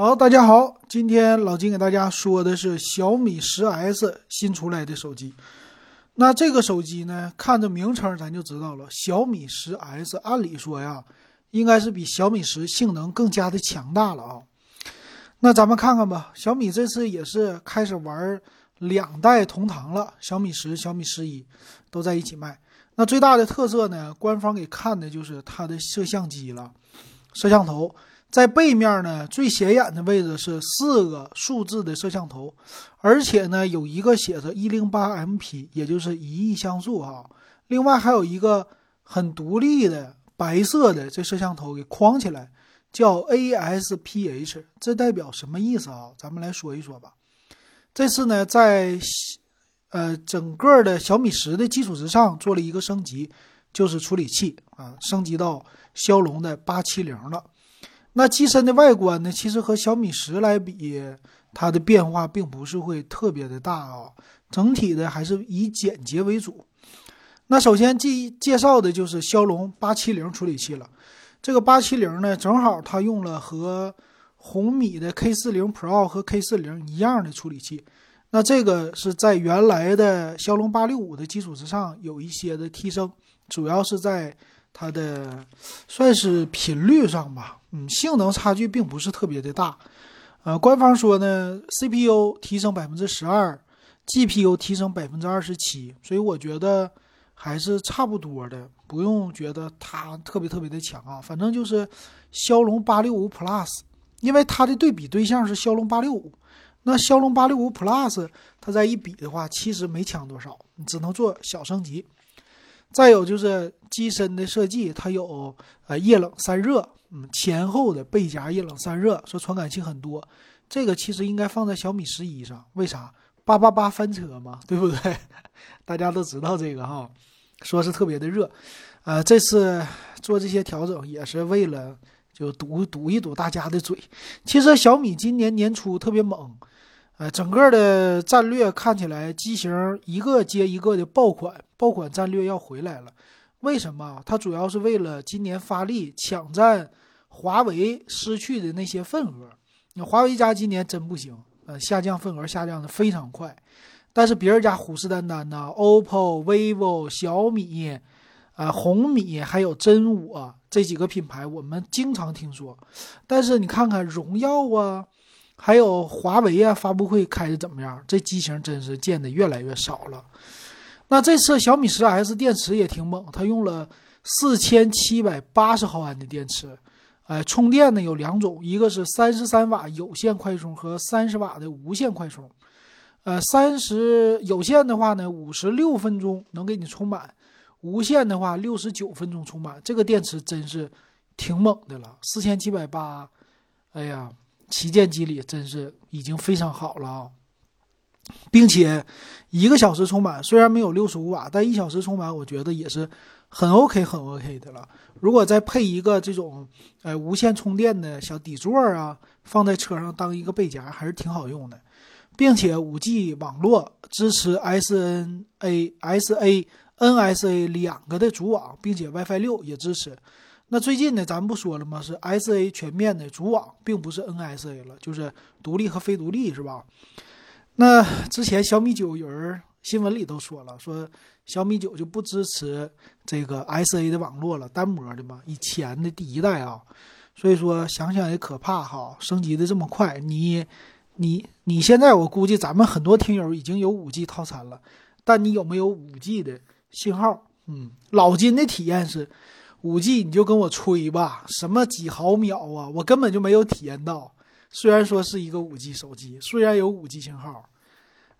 好，大家好，今天老金给大家说的是小米十 S 新出来的手机。那这个手机呢，看着名称咱就知道了，小米十 S，按理说呀，应该是比小米十性能更加的强大了啊。那咱们看看吧，小米这次也是开始玩两代同堂了，小米十、小米十一都在一起卖。那最大的特色呢，官方给看的就是它的摄像机了，摄像头。在背面呢，最显眼的位置是四个数字的摄像头，而且呢，有一个写着一零八 MP，也就是一亿像素哈。另外还有一个很独立的白色的这摄像头给框起来，叫 ASPH，这代表什么意思啊？咱们来说一说吧。这次呢，在呃整个的小米十的基础之上做了一个升级，就是处理器啊，升级到骁龙的八七零了。那机身的外观呢？其实和小米十来比，它的变化并不是会特别的大啊。整体的还是以简洁为主。那首先介介绍的就是骁龙八七零处理器了。这个八七零呢，正好它用了和红米的 K 四零 Pro 和 K 四零一样的处理器。那这个是在原来的骁龙八六五的基础之上有一些的提升，主要是在。它的算是频率上吧，嗯，性能差距并不是特别的大，呃，官方说呢，CPU 提升百分之十二，GPU 提升百分之二十七，所以我觉得还是差不多的，不用觉得它特别特别的强啊，反正就是骁龙八六五 Plus，因为它的对比对象是骁龙八六五，那骁龙八六五 Plus 它再一比的话，其实没强多少，你只能做小升级。再有就是机身的设计，它有呃液冷散热，嗯，前后的背夹液冷散热，说传感器很多。这个其实应该放在小米十一上，为啥？八八八翻车嘛，对不对？大家都知道这个哈，说是特别的热。呃，这次做这些调整也是为了就堵堵一堵大家的嘴。其实小米今年年初特别猛。呃，整个的战略看起来机型一个接一个的爆款，爆款战略要回来了。为什么？它主要是为了今年发力抢占华为失去的那些份额。那华为家今年真不行，呃，下降份额下降的非常快。但是别人家虎视眈眈呢，OPPO、vivo、小米、啊红米还有真我这几个品牌，我们经常听说。但是你看看荣耀啊。还有华为啊，发布会开的怎么样？这机型真是见的越来越少了。那这次小米十 S 电池也挺猛，它用了四千七百八十毫安的电池。哎，充电呢有两种，一个是三十三瓦有线快充和三十瓦的无线快充。呃，三十有线的话呢，五十六分钟能给你充满；无线的话，六十九分钟充满。这个电池真是挺猛的了，四千七百八。哎呀！旗舰机里真是已经非常好了啊，并且一个小时充满，虽然没有六十五瓦，但一小时充满，我觉得也是很 OK 很 OK 的了。如果再配一个这种呃无线充电的小底座啊，放在车上当一个背夹，还是挺好用的。并且五 G 网络支持 SNA、SA、NSA 两个的主网，并且 WiFi 六也支持。那最近呢，咱们不说了吗？是 SA 全面的主网，并不是 NSA 了，就是独立和非独立，是吧？那之前小米九有人新闻里都说了，说小米九就不支持这个 SA 的网络了，单模的嘛，以前的第一代啊。所以说想想也可怕哈，升级的这么快，你你你现在我估计咱们很多听友已经有五 G 套餐了，但你有没有五 G 的信号？嗯，老金的体验是。五 G 你就跟我吹吧，什么几毫秒啊，我根本就没有体验到。虽然说是一个五 G 手机，虽然有五 G 信号，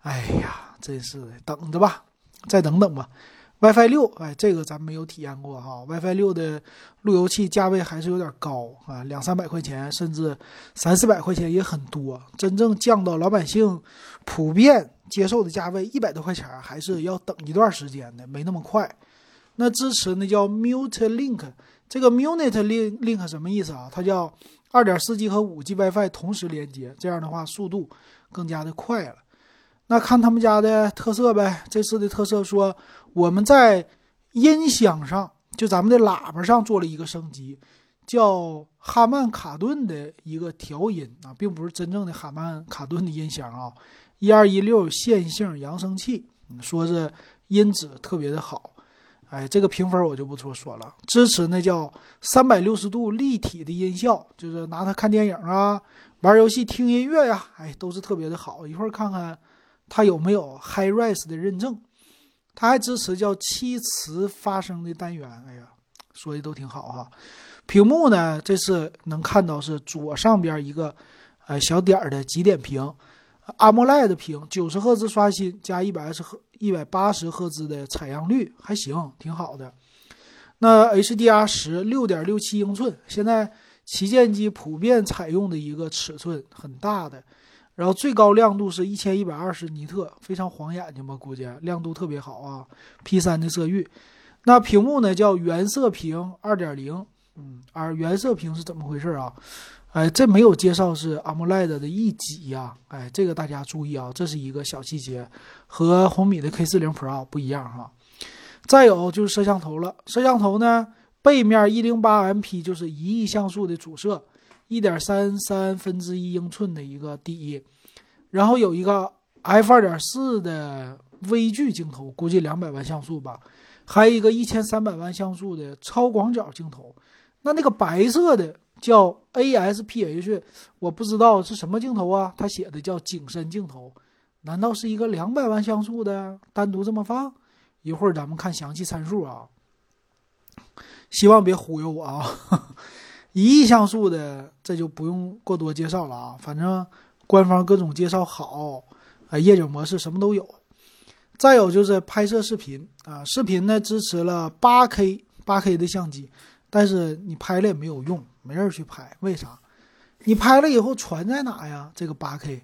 哎呀，真是的，等着吧，再等等吧。WiFi 六，哎，这个咱没有体验过哈。WiFi 六的路由器价位还是有点高啊，两三百块钱，甚至三四百块钱也很多。真正降到老百姓普遍接受的价位，一百多块钱还是要等一段时间的，没那么快。那支持那叫 Mute Link，这个 Mute Link Link 什么意思啊？它叫二点四 G 和五 G WiFi 同时连接，这样的话速度更加的快了。那看他们家的特色呗，这次的特色说我们在音响上，就咱们的喇叭上做了一个升级，叫哈曼卡顿的一个调音啊，并不是真正的哈曼卡顿的音箱啊。一二一六线性扬声器，说是音质特别的好。哎，这个评分我就不多说了。支持那叫三百六十度立体的音效，就是拿它看电影啊、玩游戏、听音乐呀，哎，都是特别的好。一会儿看看它有没有 HiRes 的认证。它还支持叫七磁发声的单元。哎呀，说的都挺好哈。屏幕呢，这次能看到是左上边一个呃小点儿的极点屏，AMOLED 屏，九十赫兹刷新加一百二十赫。一百八十赫兹的采样率还行，挺好的。那 HDR 十六点六七英寸，现在旗舰机普遍采用的一个尺寸，很大的。然后最高亮度是一千一百二十尼特，非常晃眼睛吧？估计亮度特别好啊。P 三的色域，那屏幕呢叫原色屏二点零，嗯，而原色屏是怎么回事啊？哎，这没有介绍是 AMOLED 的一级呀，哎，这个大家注意啊，这是一个小细节，和红米的 K 四零 Pro 不一样哈。再有就是摄像头了，摄像头呢背面一零八 MP 就是一亿像素的主摄，一点三三分之一英寸的一个底，然后有一个 F 二点四的微距镜头，估计两百万像素吧，还有一个一千三百万像素的超广角镜头，那那个白色的。叫 ASPH，我不知道是什么镜头啊？他写的叫景深镜头，难道是一个两百万像素的单独这么放？一会儿咱们看详细参数啊。希望别忽悠我啊！一亿像素的这就不用过多介绍了啊，反正官方各种介绍好，啊，夜景模式什么都有。再有就是拍摄视频啊，视频呢支持了八 K 八 K 的相机，但是你拍了也没有用。没人去拍，为啥？你拍了以后传在哪呀？这个八 K，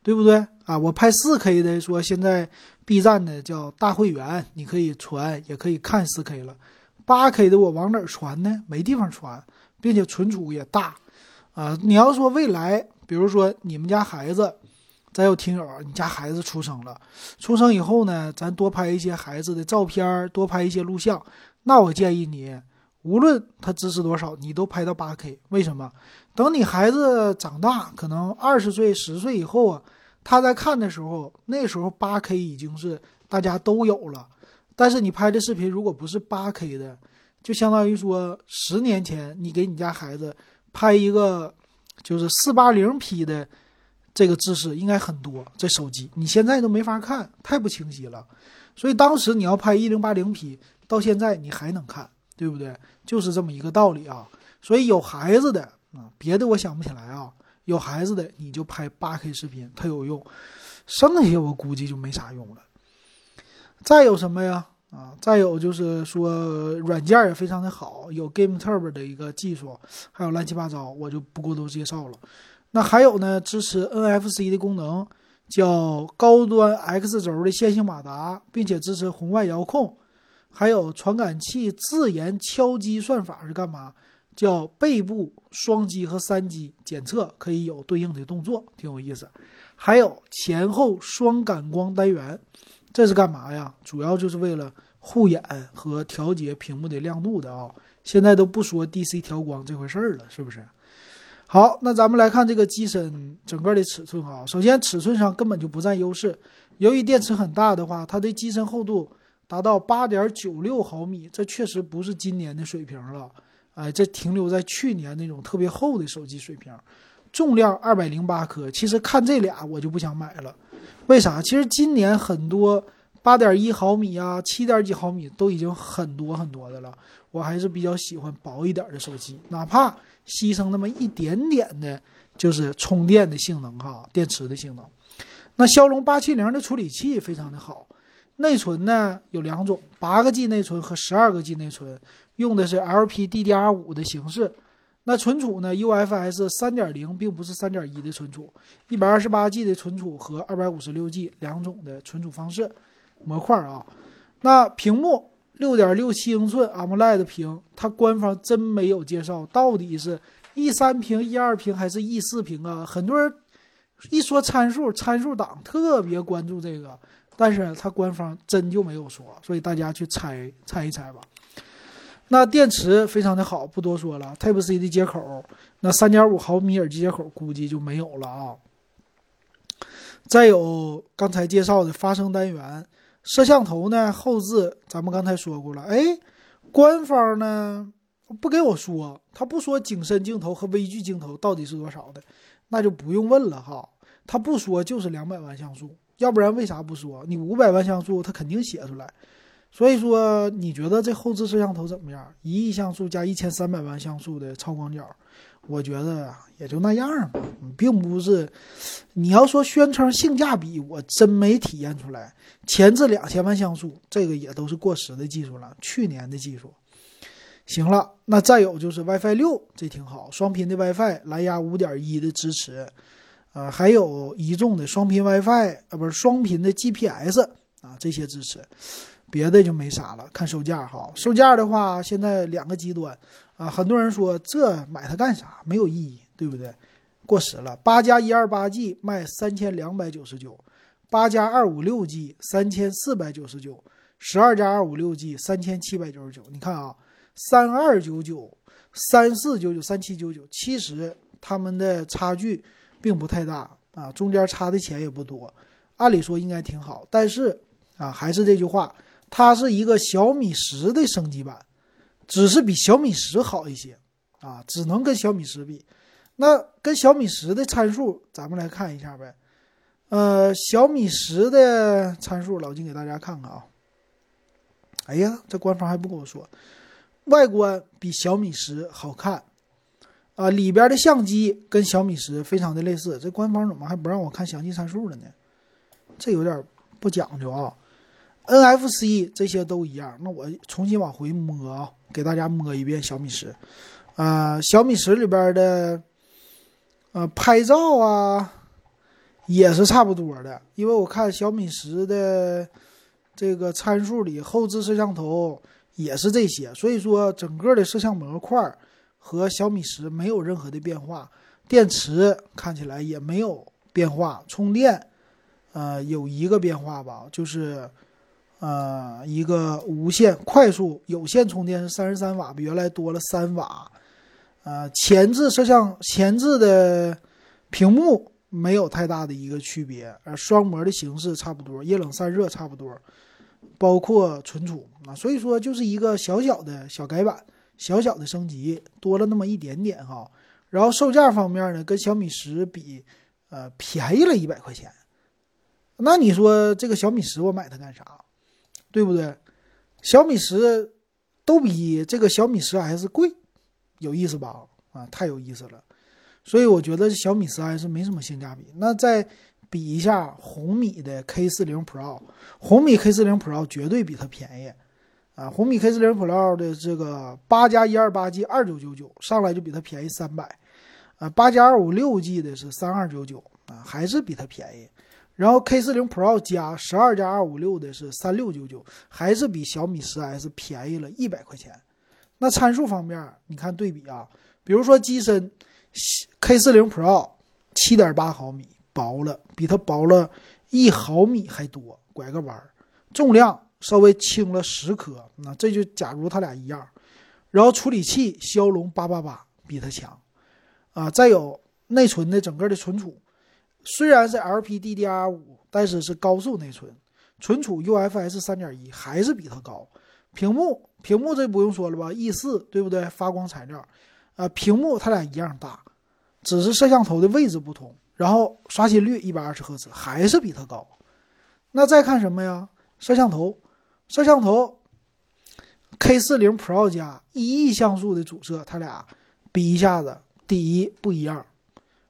对不对啊？我拍四 K 的，说现在 B 站的叫大会员，你可以传，也可以看四 K 了。八 K 的我往哪儿传呢？没地方传，并且存储也大啊。你要说未来，比如说你们家孩子，咱有听友，你家孩子出生了，出生以后呢，咱多拍一些孩子的照片，多拍一些录像，那我建议你。无论他支持多少，你都拍到八 K。为什么？等你孩子长大，可能二十岁、十岁以后啊，他在看的时候，那时候八 K 已经是大家都有了。但是你拍的视频如果不是八 K 的，就相当于说十年前你给你家孩子拍一个就是四八零 P 的这个姿势，应该很多。这手机你现在都没法看，太不清晰了。所以当时你要拍一零八零 P，到现在你还能看。对不对？就是这么一个道理啊。所以有孩子的啊，别的我想不起来啊。有孩子的你就拍八 K 视频，它有用。剩下我估计就没啥用了。再有什么呀？啊，再有就是说软件也非常的好，有 Game Turbo 的一个技术，还有乱七八糟，我就不过多介绍了。那还有呢，支持 NFC 的功能，叫高端 X 轴的线性马达，并且支持红外遥控。还有传感器自研敲击算法是干嘛？叫背部双击和三击检测，可以有对应的动作，挺有意思。还有前后双感光单元，这是干嘛呀？主要就是为了护眼和调节屏幕的亮度的啊。现在都不说 DC 调光这回事儿了，是不是？好，那咱们来看这个机身整个的尺寸啊。首先尺寸上根本就不占优势，由于电池很大的话，它的机身厚度。达到八点九六毫米，这确实不是今年的水平了，哎，这停留在去年那种特别厚的手机水平。重量二百零八克，其实看这俩我就不想买了，为啥？其实今年很多八点一毫米啊、七点几毫米都已经很多很多的了，我还是比较喜欢薄一点的手机，哪怕牺牲那么一点点的，就是充电的性能哈，电池的性能。那骁龙八七零的处理器非常的好。内存呢有两种，八个 G 内存和十二个 G 内存，用的是 LPDDR5 的形式。那存储呢，UFS 三点零，并不是三点一的存储，一百二十八 G 的存储和二百五十六 G 两种的存储方式模块啊。那屏幕六点六七英寸 AMOLED 屏，它官方真没有介绍到底是 E 三屏、E 二屏还是 E 四屏啊？很多人一说参数，参数党特别关注这个。但是它官方真就没有说，所以大家去猜猜一猜吧。那电池非常的好，不多说了。Type C 的接口，那三点五毫米耳机接口估计就没有了啊。再有刚才介绍的发声单元，摄像头呢后置，咱们刚才说过了。哎，官方呢不给我说，他不说景深镜头和微距镜头到底是多少的，那就不用问了哈。他不说就是两百万像素，要不然为啥不说？你五百万像素，它肯定写出来。所以说，你觉得这后置摄像头怎么样？一亿像素加一千三百万像素的超广角，我觉得也就那样吧，并不是。你要说宣称性价比，我真没体验出来。前置两千万像素，这个也都是过时的技术了，去年的技术。行了，那再有就是 WiFi 六，这挺好，双频的 WiFi，蓝牙五点一的支持，呃，还有一众的双频 WiFi，啊，不是双频的 GPS 啊，这些支持。别的就没啥了，看售价哈。售价的话，现在两个极端啊，很多人说这买它干啥？没有意义，对不对？过时了。八加一二八 G 卖三千两百九十九，八加二五六 G 三千四百九十九，十二加二五六 G 三千七百九十九。你看啊，三二九九、三四九九、三七九九，其实他们的差距并不太大啊，中间差的钱也不多，按理说应该挺好。但是啊，还是这句话。它是一个小米十的升级版，只是比小米十好一些啊，只能跟小米十比。那跟小米十的参数，咱们来看一下呗。呃，小米十的参数，老金给大家看看啊。哎呀，这官方还不跟我说，外观比小米十好看啊，里边的相机跟小米十非常的类似。这官方怎么还不让我看详细参数了呢？这有点不讲究啊。NFC 这些都一样，那我重新往回摸啊，给大家摸一遍小米十。啊，小米十里边的，呃，拍照啊，也是差不多的。因为我看小米十的这个参数里，后置摄像头也是这些，所以说整个的摄像模块和小米十没有任何的变化。电池看起来也没有变化，充电，呃，有一个变化吧，就是。呃，一个无线快速有线充电是三十三瓦，比原来多了三瓦。呃，前置摄像前置的屏幕没有太大的一个区别，而双模的形式差不多，液冷散热差不多，包括存储啊，所以说就是一个小小的小改版，小小的升级，多了那么一点点哈。然后售价方面呢，跟小米十比，呃，便宜了一百块钱。那你说这个小米十我买它干啥？对不对？小米十都比这个小米十 S 贵，有意思吧？啊，太有意思了。所以我觉得小米十 S 没什么性价比。那再比一下红米的 K 四零 Pro，红米 K 四零 Pro 绝对比它便宜啊！红米 K 四零 Pro 的这个八加一二八 G 二九九九，上来就比它便宜三百啊！八加二五六 G 的是三二九九啊，还是比它便宜。然后 K 四零 Pro 加十二加二五六的是三六九九，还是比小米十 S 便宜了一百块钱。那参数方面，你看对比啊，比如说机身，K 四零 Pro 七点八毫米，薄了，比它薄了一毫米还多，拐个弯儿。重量稍微轻了十克，那这就假如它俩一样。然后处理器骁龙八八八比它强，啊，再有内存的整个的存储。虽然是 LPDDR5，但是是高速内存，存储 UFS 三点一还是比它高。屏幕屏幕这不用说了吧，E 四对不对？发光材料，啊，屏幕它俩一样大，只是摄像头的位置不同。然后刷新率一百二十赫兹还是比它高。那再看什么呀？摄像头，摄像头 K 四零 Pro 加一亿像素的主摄，它俩比一下子，第一不一样。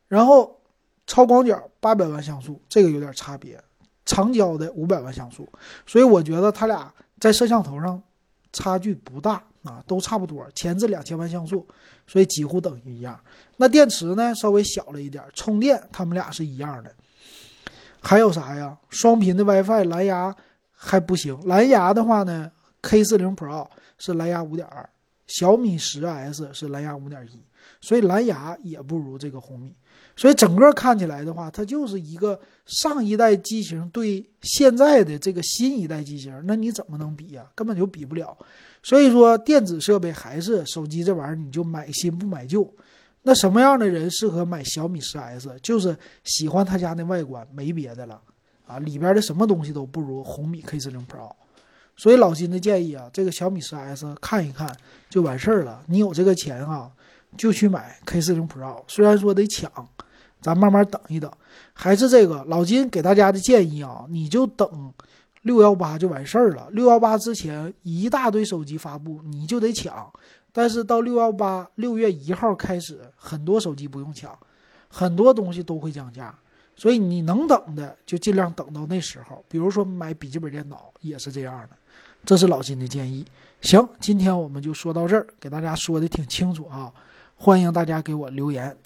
然后。超广角八百万像素，这个有点差别。长焦的五百万像素，所以我觉得它俩在摄像头上差距不大啊，都差不多。前置两千万像素，所以几乎等于一样。那电池呢，稍微小了一点。充电，它们俩是一样的。还有啥呀？双频的 WiFi，蓝牙还不行。蓝牙的话呢，K 四零 Pro 是蓝牙五点二，小米十 S 是蓝牙五点一，所以蓝牙也不如这个红米。所以整个看起来的话，它就是一个上一代机型对现在的这个新一代机型，那你怎么能比呀？根本就比不了。所以说，电子设备还是手机这玩意儿，你就买新不买旧。那什么样的人适合买小米十 S？就是喜欢他家的外观，没别的了啊，里边的什么东西都不如红米 K 四零 Pro。所以老金的建议啊，这个小米十 S 看一看就完事儿了。你有这个钱啊，就去买 K 四零 Pro。虽然说得抢。咱慢慢等一等，还是这个老金给大家的建议啊，你就等六幺八就完事儿了。六幺八之前一大堆手机发布，你就得抢。但是到六幺八六月一号开始，很多手机不用抢，很多东西都会降价。所以你能等的就尽量等到那时候。比如说买笔记本电脑也是这样的，这是老金的建议。行，今天我们就说到这儿，给大家说的挺清楚啊，欢迎大家给我留言。